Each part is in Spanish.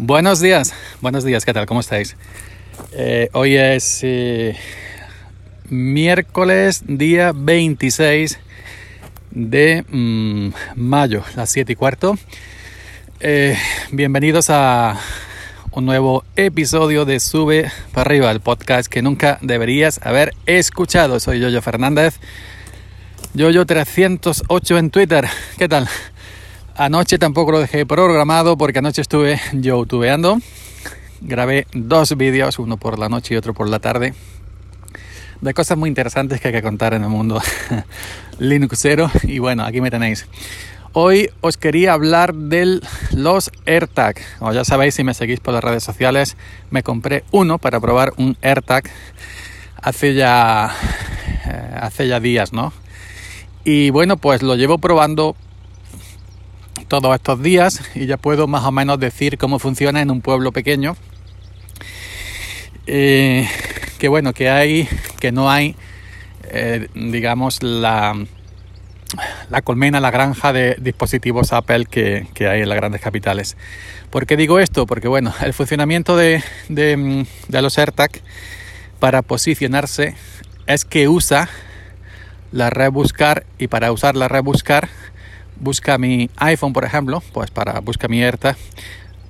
Buenos días, buenos días, ¿qué tal? ¿Cómo estáis? Eh, hoy es eh, miércoles, día 26 de mm, mayo, las 7 y cuarto. Eh, bienvenidos a un nuevo episodio de Sube para arriba, el podcast que nunca deberías haber escuchado. Soy Yoyo Fernández, Yoyo308 en Twitter. ¿Qué tal? Anoche tampoco lo dejé programado porque anoche estuve youtubeando. Grabé dos vídeos, uno por la noche y otro por la tarde, de cosas muy interesantes que hay que contar en el mundo Linuxero. Y bueno, aquí me tenéis. Hoy os quería hablar de los AirTag. Como ya sabéis, si me seguís por las redes sociales, me compré uno para probar un AirTag hace ya, eh, hace ya días, ¿no? Y bueno, pues lo llevo probando todos estos días y ya puedo más o menos decir cómo funciona en un pueblo pequeño. Eh, que bueno, que hay, que no hay, eh, digamos, la, la colmena, la granja de dispositivos Apple que, que, hay en las grandes capitales. ¿Por qué digo esto? Porque bueno, el funcionamiento de, de, de los AirTag para posicionarse es que usa la red buscar y para usar la red buscar busca mi iPhone, por ejemplo, pues para busca mi AirTag,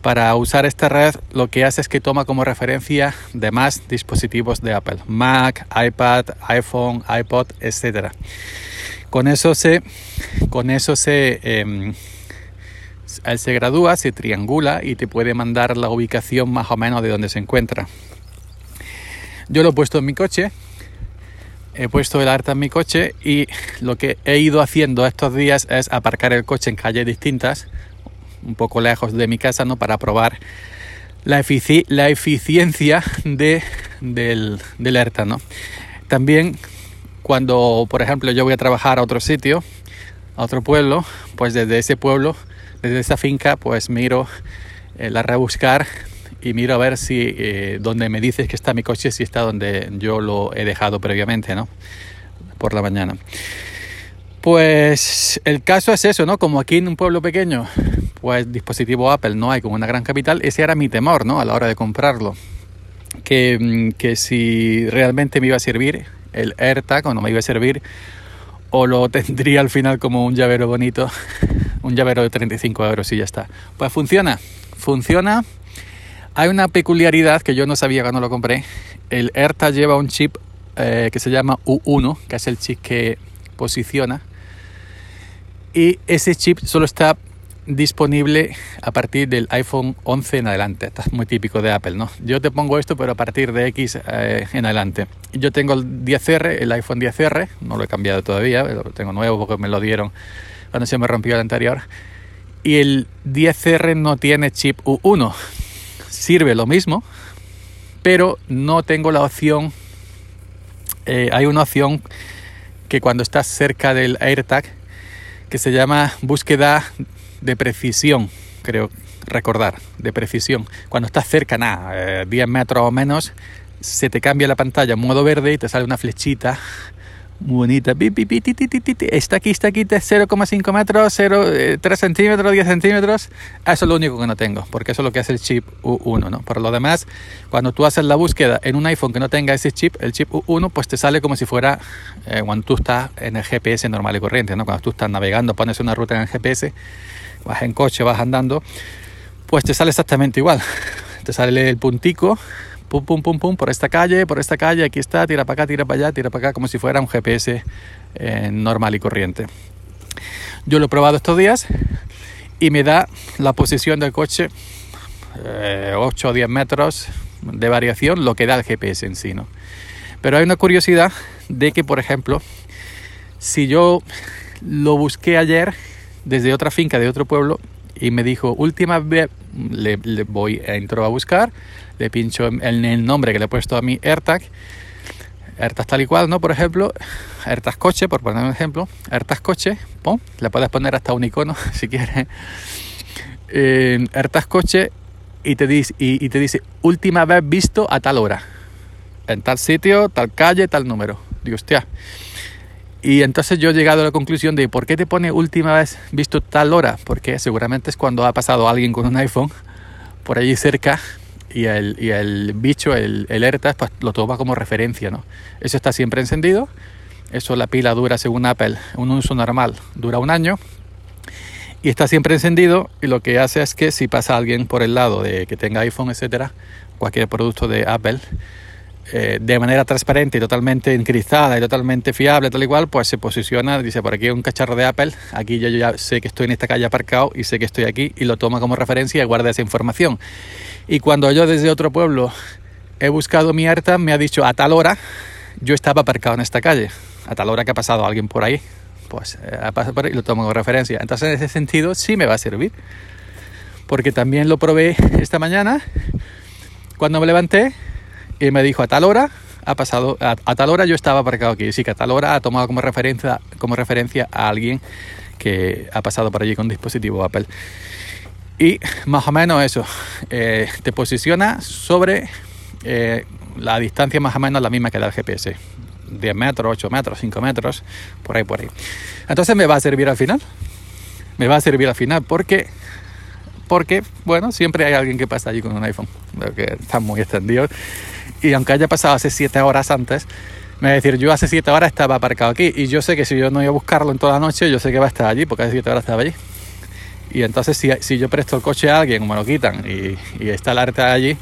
para usar esta red lo que hace es que toma como referencia demás dispositivos de Apple, Mac, iPad, iPhone, iPod, etcétera. Con eso se, con eso se, eh, él se gradúa, se triangula y te puede mandar la ubicación más o menos de donde se encuentra. Yo lo he puesto en mi coche, he puesto el AirTag en mi coche y lo que he ido haciendo estos días es aparcar el coche en calles distintas, un poco lejos de mi casa, ¿no? Para probar la, efici la eficiencia de, del, del ¿no? También cuando, por ejemplo, yo voy a trabajar a otro sitio, a otro pueblo, pues desde ese pueblo, desde esa finca, pues miro eh, la rebuscar y miro a ver si eh, donde me dices que está mi coche, si está donde yo lo he dejado previamente, ¿no? Por la mañana. Pues el caso es eso, ¿no? Como aquí en un pueblo pequeño, pues dispositivo Apple no hay como una gran capital, ese era mi temor, ¿no? A la hora de comprarlo. Que, mm, que si realmente me iba a servir el AirTag o no me iba a servir, o lo tendría al final como un llavero bonito, un llavero de 35 euros y ya está. Pues funciona, funciona hay una peculiaridad que yo no sabía cuando lo compré. El AirTag lleva un chip eh, que se llama U1, que es el chip que posiciona. Y ese chip solo está disponible a partir del iPhone 11 en adelante. Esto es muy típico de Apple, ¿no? Yo te pongo esto, pero a partir de X eh, en adelante. Yo tengo el 10R, el iPhone 10R, no lo he cambiado todavía, lo tengo nuevo porque me lo dieron cuando se me rompió el anterior. Y el 10R no tiene chip U1 sirve lo mismo, pero no tengo la opción, eh, hay una opción que cuando estás cerca del AirTag, que se llama búsqueda de precisión, creo recordar, de precisión. Cuando estás cerca, nada, 10 eh, metros o menos, se te cambia la pantalla en modo verde y te sale una flechita bonita. Está aquí, está aquí, 0,5 metros, 0, 3 eh, centímetros, 10 centímetros. Eso es lo único que no tengo, porque eso es lo que hace el chip U1, ¿no? Por lo demás, cuando tú haces la búsqueda en un iPhone que no tenga ese chip, el chip U1, pues te sale como si fuera eh, cuando tú estás en el GPS normal y corriente, ¿no? Cuando tú estás navegando, pones una ruta en el GPS, vas en coche, vas andando, pues te sale exactamente igual. Te sale el puntico pum, pum, pum, pum, por esta calle, por esta calle, aquí está, tira para acá, tira para allá, tira para acá, como si fuera un GPS eh, normal y corriente. Yo lo he probado estos días y me da la posición del coche 8 eh, o 10 metros de variación, lo que da el GPS en sí, ¿no? Pero hay una curiosidad de que, por ejemplo, si yo lo busqué ayer desde otra finca de otro pueblo y me dijo, última vez, le, le voy a entrar a buscar, le pincho en el nombre que le he puesto a mi AirTag, AirTag tal y cual, ¿no? Por ejemplo, AirTag coche, por poner un ejemplo, AirTag coche, ¡pum! le puedes poner hasta un icono si quieres, eh, coche y te, dice, y, te dice última vez visto a tal hora, en tal sitio, tal calle, tal número. Digo, hostia. Y entonces yo he llegado a la conclusión de por qué te pone última vez visto tal hora, porque seguramente es cuando ha pasado alguien con un iPhone por allí cerca y el, y el bicho, el, el ERTA, pues lo toma como referencia, ¿no? Eso está siempre encendido. Eso la pila dura, según Apple, un uso normal, dura un año. Y está siempre encendido y lo que hace es que si pasa alguien por el lado de que tenga iPhone, etcétera, cualquier producto de Apple, eh, de manera transparente y totalmente encriptada y totalmente fiable, tal y cual, pues se posiciona, dice, por aquí hay un cacharro de Apple, aquí yo ya sé que estoy en esta calle aparcado y sé que estoy aquí y lo toma como referencia y guarda esa información. Y cuando yo desde otro pueblo he buscado mi AirTag, me ha dicho a tal hora yo estaba aparcado en esta calle, a tal hora que ha pasado alguien por ahí, pues eh, ha pasado por ahí y lo tomo como referencia. Entonces en ese sentido sí me va a servir, porque también lo probé esta mañana, cuando me levanté, y me dijo a tal hora ha pasado a, tal hora yo estaba aparcado aquí sí que a tal hora ha tomado como referencia como referencia a alguien que ha pasado por allí con dispositivo Apple. Y más o menos eso eh, te posiciona sobre eh, la distancia más o menos la misma que da el GPS 10 metros 8 metros 5 metros por ahí por ahí. Entonces me va a servir al final. Me va a servir al final porque porque bueno siempre hay alguien que pasa allí con un iPhone que está muy extendido y aunque haya pasado hace 7 horas antes, me va a decir, yo hace 7 horas estaba aparcado aquí y yo sé que si yo no iba a buscarlo en toda la noche, yo sé que va a estar allí porque hace 7 horas estaba allí. Y entonces si, si, yo presto el coche a alguien, me lo quitan y, está el ARTA allí,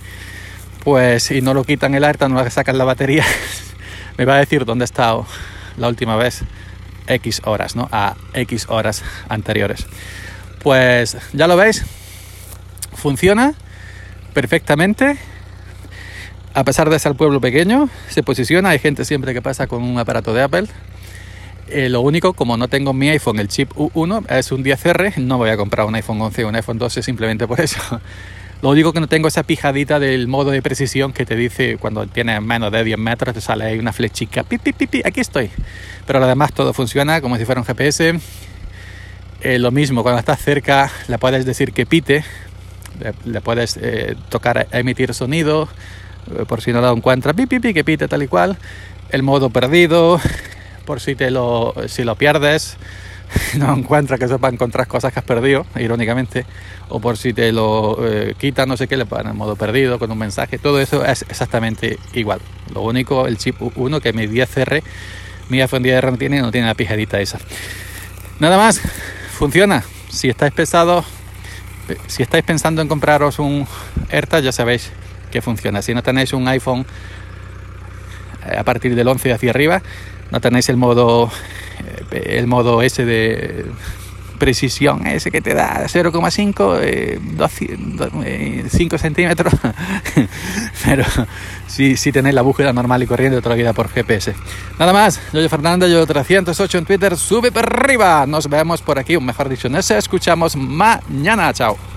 pues si no lo quitan el ARTA, no le sacan la batería, me va a decir dónde he estado la última vez, X horas, ¿no? A X horas anteriores. Pues ya lo veis, funciona perfectamente a pesar de ser pueblo pequeño, se posiciona, hay gente siempre que pasa con un aparato de Apple. Eh, lo único, como no tengo mi iPhone, el chip U1 es un 10R, no voy a comprar un iPhone 11 o un iPhone 12 simplemente por eso. Lo único que no tengo esa pijadita del modo de precisión que te dice cuando tienes menos de 10 metros, te sale ahí una flechica, pi, pi, aquí estoy. Pero además todo funciona como si fuera un GPS. Eh, lo mismo, cuando estás cerca le puedes decir que pite, le, puedes eh, tocar, emitir sonido, eh, por si no lo encuentra, pi, pi, pi, que pite tal y cual, el modo perdido, por si, te lo, si lo pierdes, no encuentra que sepa encontrar cosas que has perdido, irónicamente, o por si te lo eh, quita, no sé qué, le ponen en modo perdido con un mensaje, todo eso es exactamente igual. Lo único, el chip 1 que mi 10R, mi iPhone 10R no tiene, no tiene la pijadita esa. Nada más, funciona. Si estáis pesados, si estáis pensando en compraros un AirTag, ya sabéis que funciona. Si no tenéis un iPhone eh, a partir del 11 hacia arriba, no tenéis el modo eh, el modo ese de precisión ese que te da 0,5 5 centímetros. Pero si, si tenéis la búsqueda normal y corriente toda la vida por GPS nada más yo Fernando yo 308 en Twitter sube para arriba. Nos vemos por aquí o mejor dicho nos escuchamos mañana chao